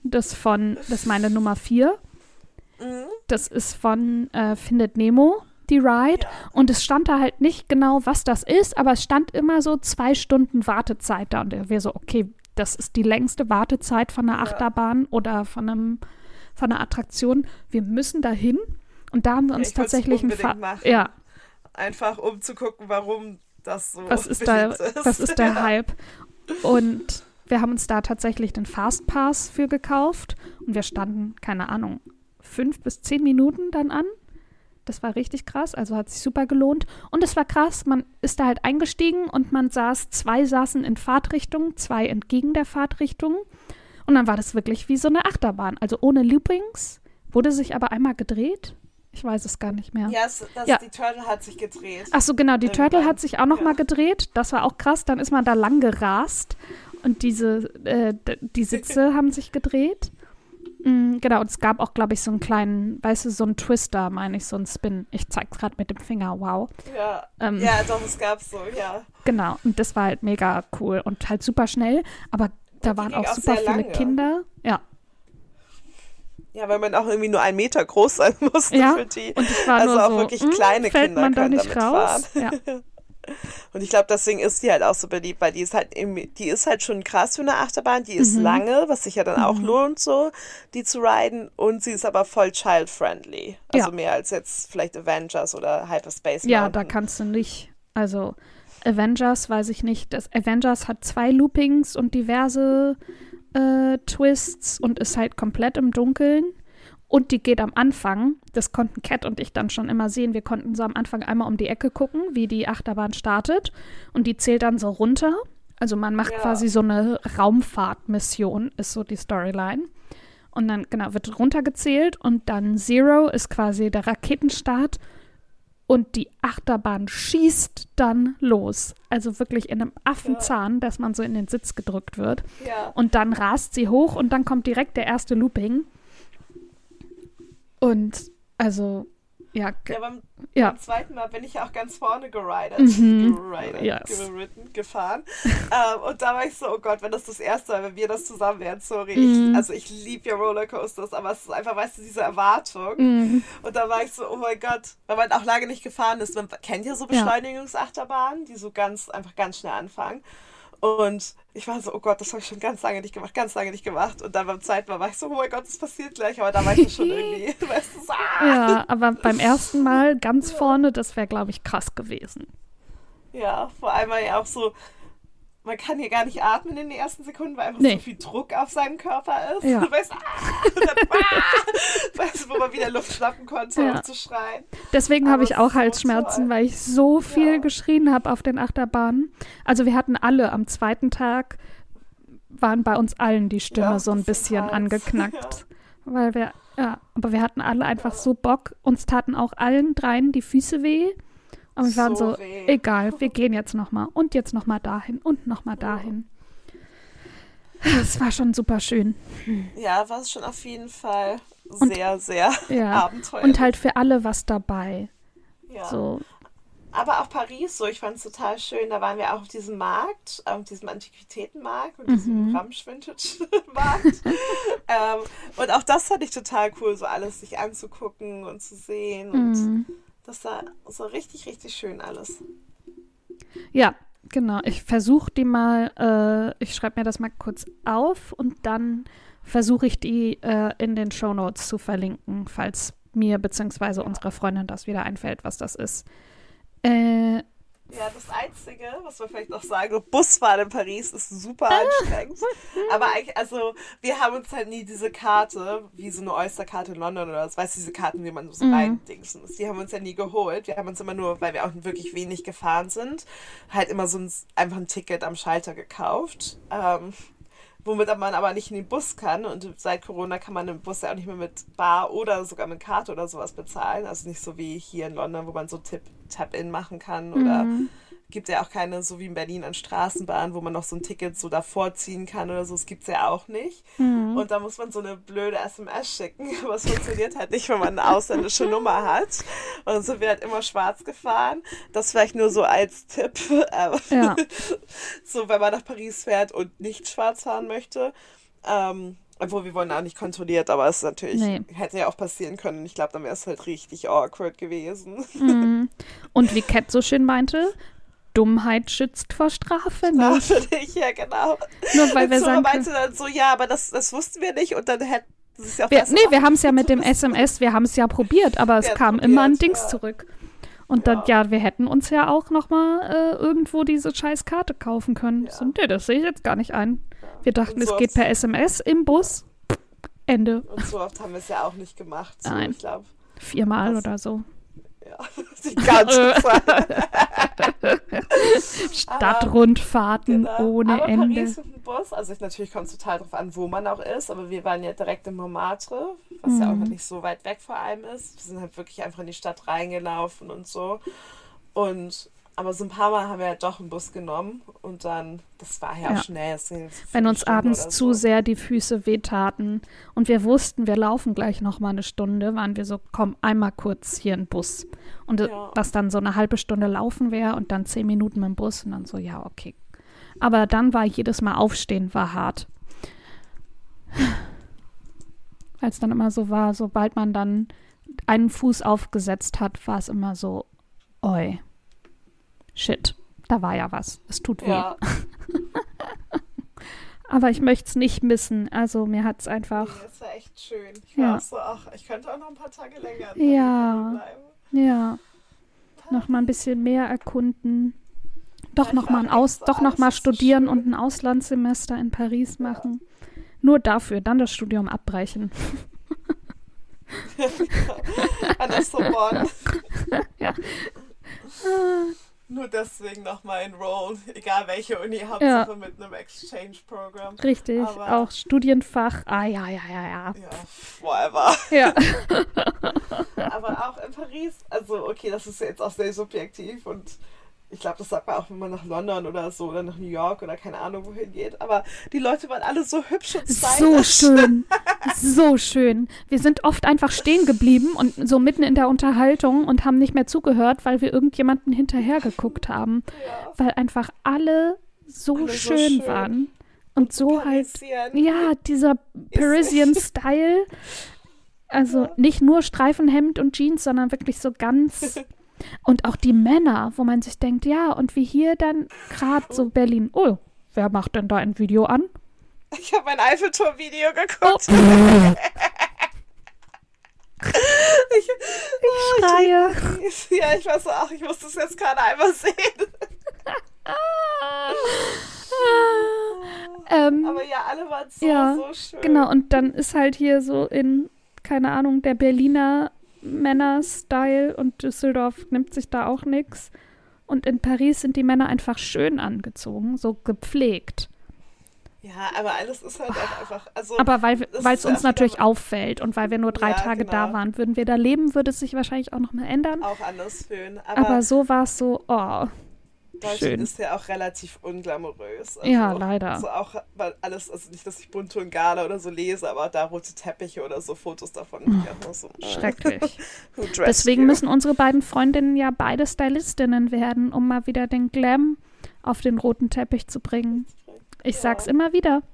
das von, das ist meine Nummer vier. Mhm. Das ist von äh, Findet Nemo, die Ride. Ja. Und es stand da halt nicht genau, was das ist, aber es stand immer so zwei Stunden Wartezeit da. Und wir so, okay, das ist die längste Wartezeit von einer Ja. Achterbahn oder von einem von einer Attraktion. Wir müssen da hin. Und da haben wir Ja, uns wollt's tatsächlich ein Fa machen. Ja, Einfach um zu gucken, warum das so was ist da, ist. was ist der Ja. Hype? Und wir haben uns da tatsächlich den Fastpass für gekauft und wir standen, keine Ahnung, fünf bis zehn Minuten dann an. Das war richtig krass, also hat sich super gelohnt. Und es war krass, man ist da halt eingestiegen und man saß, zwei saßen in Fahrtrichtung, zwei entgegen der Fahrtrichtung. Und dann war das wirklich wie so eine Achterbahn, also ohne Loopings, wurde sich aber einmal gedreht. Ich weiß es gar nicht mehr. Ja, es, das, Ja. die Turtle hat sich gedreht. Ach so, genau, die Turtle Irgendwann. hat sich auch noch Ja. mal gedreht. Das war auch krass. Dann ist man da lang gerast und diese, äh, die Sitze haben sich gedreht. Mm, genau, und es gab auch, glaube ich, so einen kleinen, weißt du, so einen Twister, meine ich, so einen Spin. Ich zeig's gerade mit dem Finger, wow. Ja. Ähm, ja, doch, es gab so, ja. Genau, und das war halt mega cool und halt super schnell, aber da waren auch auch super viele lange. Kinder. Ja, Ja, weil man auch irgendwie nur einen Meter groß sein musste Ja, für die. und es war also nur auch so, wirklich mm, kleine fällt Kinder man da nicht raus? Ja. Und ich glaube, deswegen ist die halt auch so beliebt, weil die ist halt die ist halt schon krass für eine Achterbahn, die Mhm. ist lange, was sich ja dann auch lohnt, so, die zu riden. Und sie ist aber voll child-friendly. Also Ja. mehr als jetzt vielleicht Avengers oder Hyperspace Ja, Mountain. da kannst du nicht. Also Avengers weiß ich nicht. Das Avengers hat zwei Loopings und diverse äh, Twists und ist halt komplett im Dunkeln. Und die geht am Anfang, das konnten Cat und ich dann schon immer sehen, wir konnten so am Anfang einmal um die Ecke gucken, wie die Achterbahn startet. Und die zählt dann so runter. Also man macht Ja. quasi so eine Raumfahrtmission, ist so die Storyline. Und dann, genau, wird runtergezählt und dann Zero ist quasi der Raketenstart. und die Achterbahn schießt dann los. Also wirklich in einem Affenzahn, dass man so in den Sitz gedrückt wird. Ja. Und dann rast sie hoch und dann kommt direkt der erste Looping. Und also, ja, Ja, beim, ja. beim zweiten Mal bin ich ja auch ganz vorne geridet, Mhm. geridet Yes. geritten, gefahren. ähm, und da war ich so, oh Gott, wenn das das erste Mal, wenn wir das zusammen wären, sorry. Mhm. Ich, also ich liebe ja Rollercoasters, aber es ist einfach, weißt du, diese Erwartung. Mhm. Und da war ich so, oh mein Gott, weil man auch lange nicht gefahren ist. Man kennt ja so. Beschleunigungsachterbahnen, die so ganz, einfach ganz schnell anfangen. Und ich war so, oh Gott, das habe ich schon ganz lange nicht gemacht, ganz lange nicht gemacht. Und dann beim zweiten Mal war ich so, oh mein Gott, das passiert gleich. Aber da war ich schon irgendwie, weißt du, so, ah! Ja, aber beim ersten Mal ganz vorne, das wäre, glaube ich, krass gewesen. Ja, vor allem weil ja auch so, man kann hier gar nicht atmen in den ersten Sekunden, weil einfach Nee. so viel Druck auf seinem Körper ist. Ja. Du weißt, ah, dann, ah, weißt du, wo man wieder Luft schnappen konnte, Ja. um zu schreien. Deswegen habe ich auch Halsschmerzen, toll. weil ich so viel Ja. geschrien habe auf den Achterbahnen. Also wir hatten alle am zweiten Tag, waren bei uns allen die Stimme Ja, so ein bisschen Hals. angeknackt. Weil wir, ja, aber wir hatten alle einfach so Bock. Uns taten auch allen dreien die Füße weh. Und wir waren So weh. egal, wir gehen jetzt nochmal und jetzt nochmal dahin und nochmal dahin. Es war schon super schön. Ja, war es schon auf jeden Fall Und- sehr, sehr Ja. abenteuerlich. Und halt für alle was dabei. ja. So, Aber auch Paris so, ich fand es total schön. Da waren wir auch auf diesem Markt, auf diesem Antiquitätenmarkt und diesem Mhm. Ramsch Vintage Markt. ähm, und auch das fand ich total cool, so alles sich anzugucken und zu sehen. Und mm. Das war so richtig, richtig schön alles. Ja, genau. Ich versuche die mal, äh, ich schreibe mir das mal kurz auf und dann versuche ich die äh, in den Shownotes zu verlinken, falls mir bzw. unserer Freundin das wieder einfällt, was das ist. Äh, Ja, das Einzige, was man vielleicht noch sagen, Busfahren in Paris ist super anstrengend. Aber eigentlich, also, wir haben uns halt nie diese Karte, wie so eine Oysterkarte in London oder was, weißt du, diese Karten, wie man so Mhm. reindingsen muss. Die haben wir uns ja nie geholt. Wir haben uns immer nur, weil wir auch wirklich wenig gefahren sind, halt immer so ein, einfach ein Ticket am Schalter gekauft. Ähm, womit man aber nicht in den Bus kann. Und seit Corona kann man im Bus ja auch nicht mehr mit Bar oder sogar mit Karte oder sowas bezahlen. Also nicht so wie hier in London, wo man so Tip, Tap-In machen kann oder mhm. Gibt ja auch keine, so wie in Berlin an Straßenbahnen, wo man noch so ein Ticket so davor ziehen kann oder so. Das gibt's ja auch nicht. Mhm. Und da muss man so eine blöde SMS schicken. Aber es funktioniert halt nicht, wenn man eine ausländische Nummer hat. Und dann sind wir halt immer schwarz gefahren. Das vielleicht nur so als Tipp. Ja. so, wenn man nach Paris fährt und nicht schwarz fahren möchte. Ähm, obwohl wir wurden auch nicht kontrolliert, aber es ist natürlich, Nee. hätte ja auch passieren können. Ich glaube, dann wäre es halt richtig awkward gewesen. Mhm. Und wie Cat so schön meinte, Dummheit schützt vor Strafe Ja, nicht. für dich, ja, genau. Nur weil wir so sagen meinte dann so, ja, aber das, das wussten wir nicht und dann hätten sie es ja auch wir, nee, wir haben es ja mit dem. SMS, wir haben es ja probiert, aber es Ja, kam probiert, immer ein Dings ja. zurück. Und dann, ja, wir hätten uns ja auch noch mal äh, irgendwo diese scheiß Karte kaufen können. Ja. So, nee, das sehe ich jetzt gar nicht ein. Wir dachten, so es geht per SMS im Bus. Ende. Und so oft haben wir es ja auch nicht gemacht. So, Nein. Ich glaube, Viermal oder so. Ja, die ganze Zeit. Stadtrundfahrten Genau. ohne aber Ende. Paris mit dem Bus, also ich, natürlich kommt es total drauf an, wo man auch ist, aber wir waren ja direkt in Montmartre, was ja auch Mhm. noch nicht so weit weg vor allem ist. Wir sind halt wirklich einfach in die Stadt reingelaufen und so. Und aber so ein paar Mal haben wir ja doch einen Bus genommen und dann, das war ja, Ja. auch schnell. das so Wenn uns Stunde abends oder zu so. sehr die Füße wehtaten und wir wussten, wir laufen gleich noch mal eine Stunde, waren wir so, komm, einmal kurz hier ein Bus. Und Ja. was dann so eine halbe Stunde laufen wäre und dann zehn Minuten mit dem Bus und dann so, ja, okay. Aber dann war jedes Mal aufstehen, war hart. Als dann immer so war, sobald man dann einen Fuß aufgesetzt hat, war es immer so, oi, shit, da war ja was. Es tut weh. Ja, Aber ich möchte es nicht missen. Also mir hat es einfach, nee, das war echt schön. Ich Ja. war auch so, ach, ich könnte auch noch ein paar Tage länger Ja. bleiben. ja, noch mal ein bisschen mehr erkunden. Doch Ja, noch mal ein Aus, doch noch das mal ist so studieren schön. und ein Auslandssemester in Paris machen. Nur dafür, dann das Studium abbrechen. An der Sorbonne. Nur deswegen nochmal enrollen, egal welche Uni, Hauptsache ja. mit einem Exchange-Programm. Richtig, Aber auch Studienfach, ah ja, ja, ja, ja. Ja, whatever. Ja. Aber auch in Paris, also okay, das ist jetzt auch sehr subjektiv und ich glaube, das sagt man auch, wenn man nach London oder so oder nach New York oder keine Ahnung wohin geht. Aber die Leute waren alle so hübsch und stylisch. So schön. so schön. Wir sind oft einfach stehen geblieben und so mitten in der Unterhaltung und haben nicht mehr zugehört, weil wir irgendjemanden hinterher geguckt haben. Ja. Weil einfach alle so, alle schön, so schön waren. Und so halt, ja, dieser Parisian Style. Also nicht nur Streifenhemd und Jeans, sondern wirklich so ganz Und auch die Männer, wo man sich denkt, ja, und wie hier dann gerade so Berlin, oh, wer macht denn da ein Video an? Ich habe ein Eiffelturm-Video geguckt. Oh. ich, ich schreie. Ich, ja, ich weiß auch, ich muss das jetzt gerade einmal sehen. ähm, Aber ja, alle waren so, ja, so schön. Genau, und dann ist halt hier so in, keine Ahnung, der Berliner Männer-Style und Düsseldorf nimmt sich da auch nichts. Und in Paris sind die Männer einfach schön angezogen, so gepflegt. Ja, aber alles ist halt auch einfach. Also, aber weil es uns natürlich auffällt und weil wir nur drei ja, Tage genau. da waren, würden wir da leben, würde es sich wahrscheinlich auch noch mal ändern. Auch anders fühlen. Aber, aber so war es so, oh. Deutschland Schön. ist ja auch relativ unglamourös. Also, ja, leider. Also auch, weil alles, also nicht, dass ich bunte und Gala oder so lese, aber da rote Teppiche oder so Fotos davon. Mhm. So, äh, Schrecklich. Deswegen you? müssen unsere beiden Freundinnen ja beide Stylistinnen werden, um mal wieder den Glam auf den roten Teppich zu bringen. Ich ja. sag's immer wieder.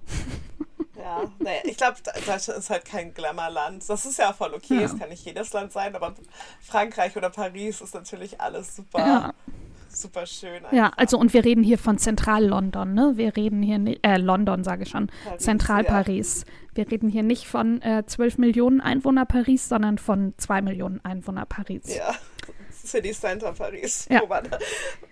Ja, naja, ich glaube, Deutschland ist halt kein Glamourland. Das ist ja voll okay, es kann nicht jedes Land sein, aber Frankreich oder Paris ist natürlich alles super. Ja super schön. Einfach. Ja, also und wir reden hier von Zentral-London, ne? Wir reden hier, nicht, äh, London sage ich schon, Zentral-Paris. Ja. Wir reden hier nicht von äh, 12 Millionen Einwohner Paris, sondern von 2 Millionen Einwohner Paris. Ja. City Center Paris, ja. wo man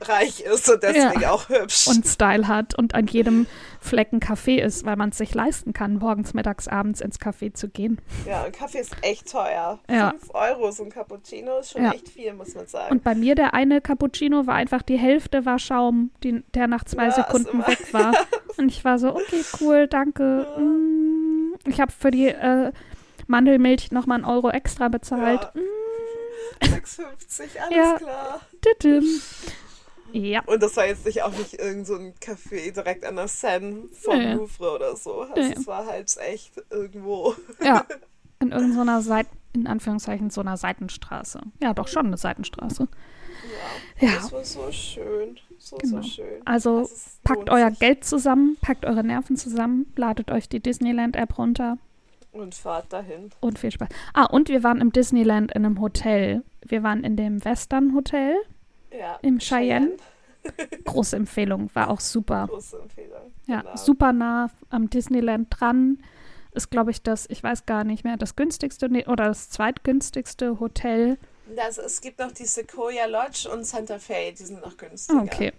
reich ist und deswegen ja. auch hübsch. Und Style hat und an jedem Flecken Kaffee ist, weil man es sich leisten kann, morgens, mittags, abends ins Café zu gehen. Ja, und Kaffee ist echt teuer. Ja. 5 Euro so ein Cappuccino ist schon ja. echt viel, muss man sagen. Und bei mir der eine Cappuccino war einfach die Hälfte war Schaum, die, der nach zwei Sekunden weg war. und ich war so, okay, cool, danke. Mm. Ich habe für die äh, Mandelmilch nochmal einen Euro extra bezahlt. Mm. 6,50, alles ja. klar. Ja. Und das war jetzt nicht auch nicht irgend so ein Café direkt an der Seine vom nee. Louvre oder so. Also nee. es war halt echt irgendwo. Ja. In irgendeiner Seite, in Anführungszeichen, so einer Seitenstraße. Ja, doch schon eine Seitenstraße. Ja, ja. das war so schön. So, genau. so schön. Also packt euer sich. Geld zusammen, packt eure Nerven zusammen, ladet euch die Disneyland-App runter und fahrt dahin. Und viel Spaß. Ah, und wir waren im Disneyland in einem Hotel. Wir waren in dem Western Hotel. Ja. Im Cheyenne. Große Empfehlung, war auch super. Große Empfehlung. Ja, genau. super nah am Disneyland dran. Ist, glaube ich, das, ich weiß gar nicht mehr, das günstigste oder das zweitgünstigste Hotel. Das, es gibt noch die Sequoia Lodge und Santa Fe, die sind noch günstiger. Okay.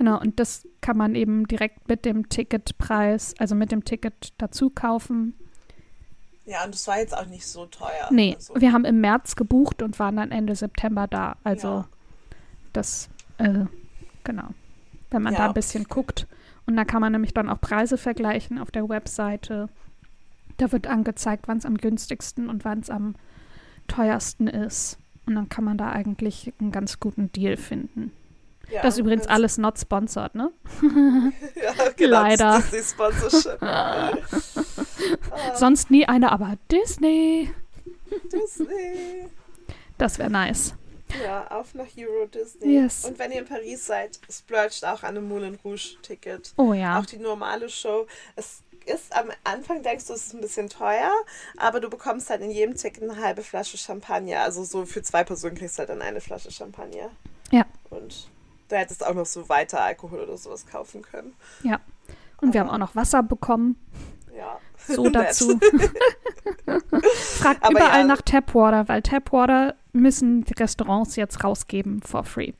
Genau, und das kann man eben direkt mit dem Ticketpreis, also mit dem Ticket dazu kaufen. Ja, und es war jetzt auch nicht so teuer. Nee, also. wir haben im März gebucht und waren dann Ende September da. Also ja. das, äh, genau. Wenn man ja. da ein bisschen guckt. Und da kann man nämlich dann auch Preise vergleichen auf der Webseite. Da wird angezeigt, wann es am günstigsten und wann es am teuersten ist. Und dann kann man da eigentlich einen ganz guten Deal finden. Ja, das ist übrigens alles not sponsored, ne? ja, genau, Leider. Disney Sponsorship. Sonst nie eine, aber Disney. Disney. Das wäre nice. Ja, auf nach Euro Disney. Yes. Und wenn ihr in Paris seid, splurgt auch an einem Moulin Rouge Ticket. Oh ja. Auch die normale Show. Es ist am Anfang, denkst du, es ist ein bisschen teuer, aber du bekommst halt in jedem Ticket eine halbe Flasche Champagner. Also so für zwei Personen kriegst du halt dann eine Flasche Champagner. Ja. Und da hättest du auch noch so weiter Alkohol oder sowas kaufen können. Ja. Und Aber wir haben auch noch Wasser bekommen. Ja. So dazu. Fragt Aber überall ja. nach Tapwater, weil Tapwater müssen die Restaurants jetzt rausgeben for free.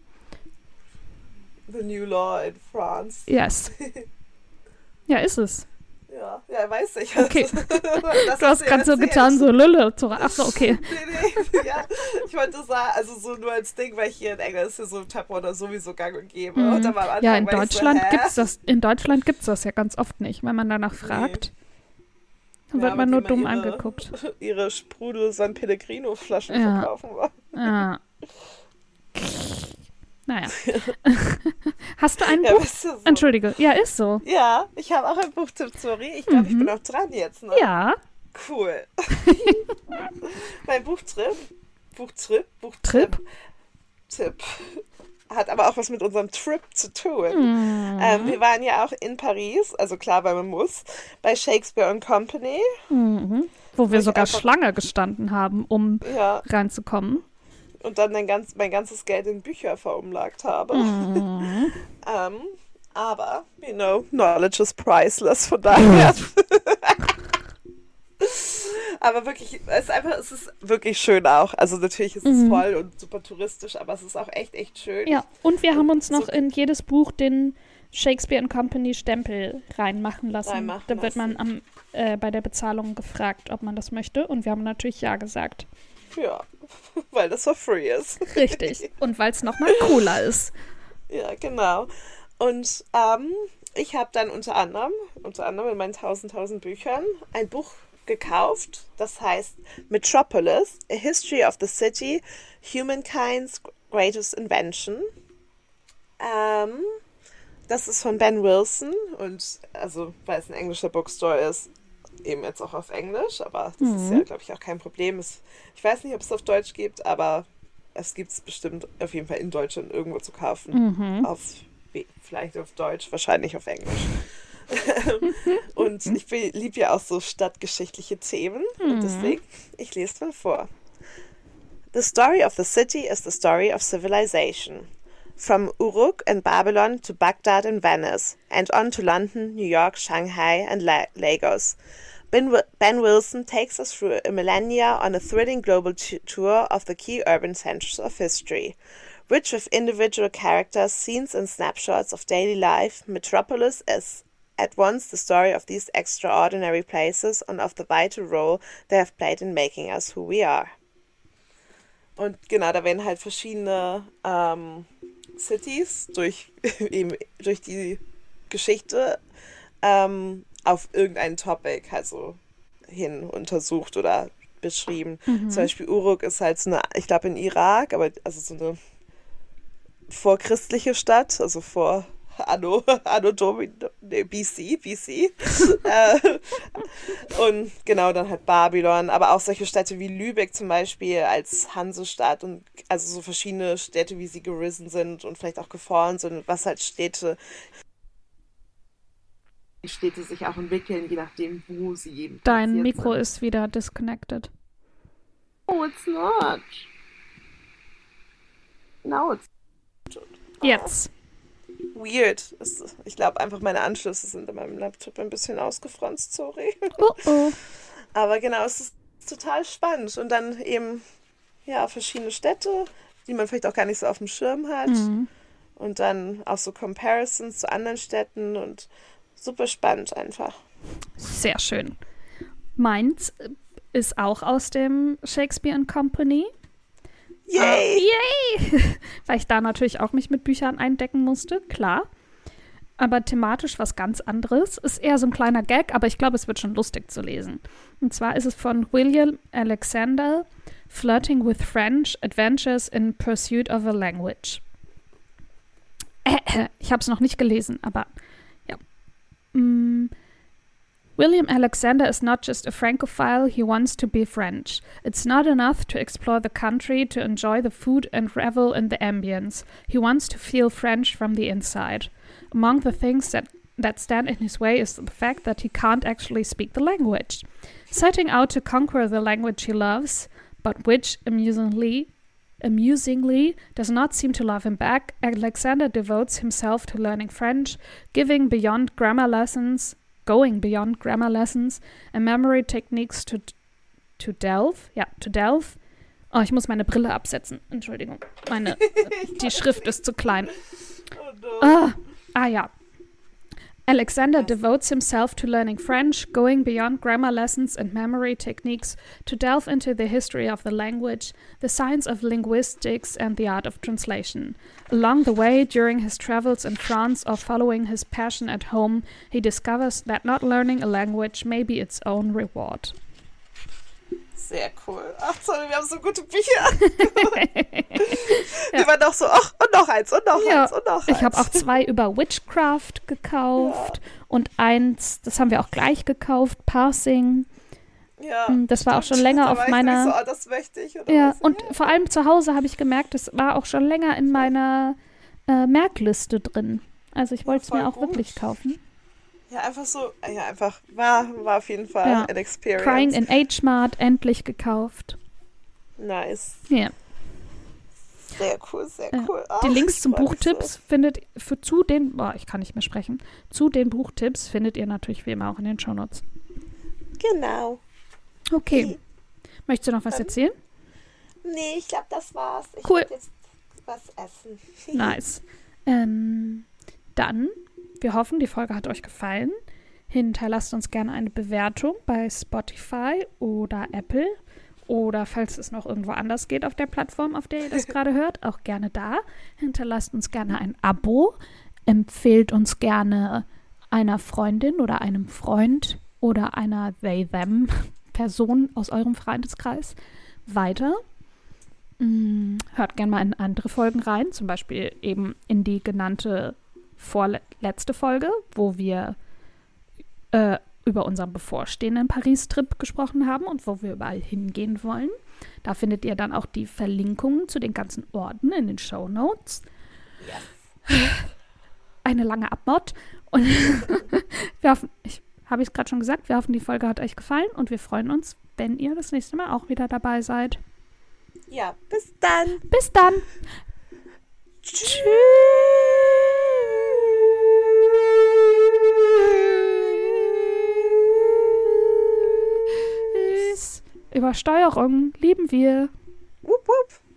The new law in France. Yes. Ja, ist es. Ja, ja, weiß ich. Okay. Das Du hast gerade so getan, so Lille. So, ach so, okay. Nee, nee, ja. Ich wollte sagen, also so nur als Ding, weil hier in England ist ja so Tupperware sowieso gang und gäbe. Und dann war am Anfang, Mhm. Ja, in Deutschland so, gibt's das. In Deutschland gibt's das ja ganz oft nicht, wenn man danach fragt. Dann Ja, wird aber man nur dumm ihre- angeguckt. ihre Sprudel San Pellegrino Flaschen Ja. verkaufen wollen. Ah. Naja. Hast du ein Ja, Buch? so. Entschuldige. Ja, ist so. Ja, ich habe auch ein Buchtipp, sorry. Ich glaube, ich Mhm. bin auch dran jetzt, ne? Ja. Cool. mein Buchtrip, Buchtrip, Buchtrip, Trip? Tipp, hat aber auch was mit unserem Trip zu tun. Mhm. Ähm, wir waren ja auch in Paris, also klar, weil man muss, bei Shakespeare and Company. Mhm. Wo wir ich sogar Schlange gestanden haben, um Ja, reinzukommen. Und dann mein, ganz, mein ganzes Geld in Bücher verumlagt habe. Mhm. Ähm, aber, you know, knowledge is priceless, von daher. aber wirklich, es ist einfach, es ist wirklich schön auch. Also natürlich ist es Mhm. voll und super touristisch, aber es ist auch echt, echt schön. Ja, und wir haben uns So- noch in jedes Buch den Shakespeare and Company Stempel reinmachen lassen. Reinmachen da wird man lassen. am, äh, bei der Bezahlung gefragt, ob man das möchte. Und wir haben natürlich ja gesagt. Ja, weil das for free ist. Richtig. Und weil es nochmal cooler ist. Ja, genau. Und ähm, ich habe dann unter anderem, unter anderem in meinen 1000, 1000 Büchern ein Buch gekauft, das heißt Metropolis, A History of the City, Humankind's Greatest Invention. Ähm, das ist von Ben Wilson und also, weil es ein englischer Bookstore ist, eben jetzt auch auf Englisch, aber das ist Mhm. ja, glaube ich, auch kein Problem. Es, ich weiß nicht, ob es auf Deutsch gibt, aber es gibt es bestimmt auf jeden Fall in Deutschland irgendwo zu kaufen. Mhm. Auf, vielleicht auf Deutsch, wahrscheinlich auf Englisch. und ich liebe ja auch so stadtgeschichtliche Themen. Und deswegen, ich lese mal vor. The story of the city is the story of civilization. From Uruk and Babylon to Baghdad and Venice, and on to London, New York, Shanghai, and La- Lagos. Ben, ben Wilson takes us through a millennia on a thrilling global tour of the key urban centers of history. Rich with individual characters, scenes, and snapshots of daily life, Metropolis is at once the story of these extraordinary places and of the vital role they have played in making us who we are. Und genau, da werden halt verschiedene ähm, Cities durch, eben durch die Geschichte ähm, auf irgendein Topic halt so hin untersucht oder beschrieben. Zum Beispiel Uruk ist halt so eine, ich glaube in Irak, aber also so eine vorchristliche Stadt, also vor Anno, Anno Domini, nee, BC, BC. äh, und genau, dann halt Babylon, aber auch solche Städte wie Lübeck zum Beispiel als Hansestadt und also so verschiedene Städte, wie sie gerissen sind und vielleicht auch gefallen sind, was halt Städte Städte sich auch entwickeln, je nachdem, wo sie eben Dein Mikro sind. ist wieder disconnected. Oh, it's not. No, it's Jetzt. Weird. Es- Ich glaube einfach, meine Anschlüsse sind in meinem Laptop ein bisschen ausgefranst, sorry. Oh oh. Aber genau, es ist total spannend. Und dann eben, ja, verschiedene Städte, die man vielleicht auch gar nicht so auf dem Schirm hat. Mhm. Und dann auch so Comparisons zu anderen Städten und super spannend einfach. Sehr schön. Meins äh, ist auch aus dem Shakespeare and Company. Yay! Yay! Weil ich da natürlich auch mich mit Büchern eindecken musste, klar. Aber thematisch was ganz anderes. Ist eher so ein kleiner Gag, aber ich glaube, es wird schon lustig zu lesen. Und zwar ist es von William Alexander, Flirting with French, Adventures in Pursuit of a Language. Ich habe es noch nicht gelesen, aber ja. Mm. William Alexander is not just a Francophile, he wants to be French. It's not enough to explore the country, to enjoy the food and revel in the ambience. He wants to feel French from the inside. Among the things that, that stand in his way is the fact that he can't actually speak the language. Setting out to conquer the language he loves, but which, amusingly, amusingly does not seem to love him back, Alexander devotes himself to learning French, giving beyond grammar lessons, going beyond grammar lessons and memory techniques to to delve, ja, to delve. Oh, ich muss meine Brille absetzen. Entschuldigung. Meine die Schrift ist zu klein. Oh no. Ah, ah ja. Alexander devotes himself to learning French, going beyond grammar lessons and memory techniques to delve into the history of the language, the science of linguistics, and the art of translation. Along the way, during his travels in France or following his passion at home, he discovers that not learning a language may be its own reward. Sehr cool. Ach toll, wir haben so gute Bücher. ja. Die waren doch so, ach, und noch eins, und noch ja. eins, und noch eins. Ich habe auch zwei über Witchcraft gekauft ja. und eins, das haben wir auch gleich gekauft, Parsing. Ja, hm, das war auch schon länger da auf meiner. So, oh, das möchte ich. ja, was. und vor allem zu Hause habe ich gemerkt, das war auch schon länger in meiner äh, Merkliste drin. Also ich wollte es mir auch gut. wirklich kaufen. Ja, einfach so, ja, einfach, war, war auf jeden Fall ja. ein Experience. Crying in H-Mart, endlich gekauft. Nice. Ja. Sehr cool, sehr cool. Ja. Die Links zum Buchtipps so. findet für zu den, boah, ich kann nicht mehr sprechen, zu den Buchtipps findet ihr natürlich wie immer auch in den Shownotes. Genau. Okay. okay. Möchtest du noch was Dann, erzählen? Nee, ich glaube, das war's. Ich cool. jetzt was essen. nice. Ähm, dann wir hoffen, die Folge hat euch gefallen. Hinterlasst uns gerne eine Bewertung bei Spotify oder Apple oder falls es noch irgendwo anders geht auf der Plattform, auf der ihr das gerade hört, auch gerne da. Hinterlasst uns gerne ein Abo, empfehlt uns gerne einer Freundin oder einem Freund oder einer they-them Person aus eurem Freundeskreis weiter. Mm, hört gerne mal in andere Folgen rein, zum Beispiel eben in die genannte vorletzte Folge, wo wir äh, über unseren bevorstehenden Paris-Trip gesprochen haben und wo wir überall hingehen wollen. Da findet ihr dann auch die Verlinkungen zu den ganzen Orten in den Show Notes. Yes. Eine lange Abmod. Und wir hoffen, ich habe es gerade schon gesagt, wir hoffen, die Folge hat euch gefallen und wir freuen uns, wenn ihr das nächste Mal auch wieder dabei seid. Ja, bis dann. Bis dann. Tschüss. Übersteuerung lieben wir. Wupp, wupp.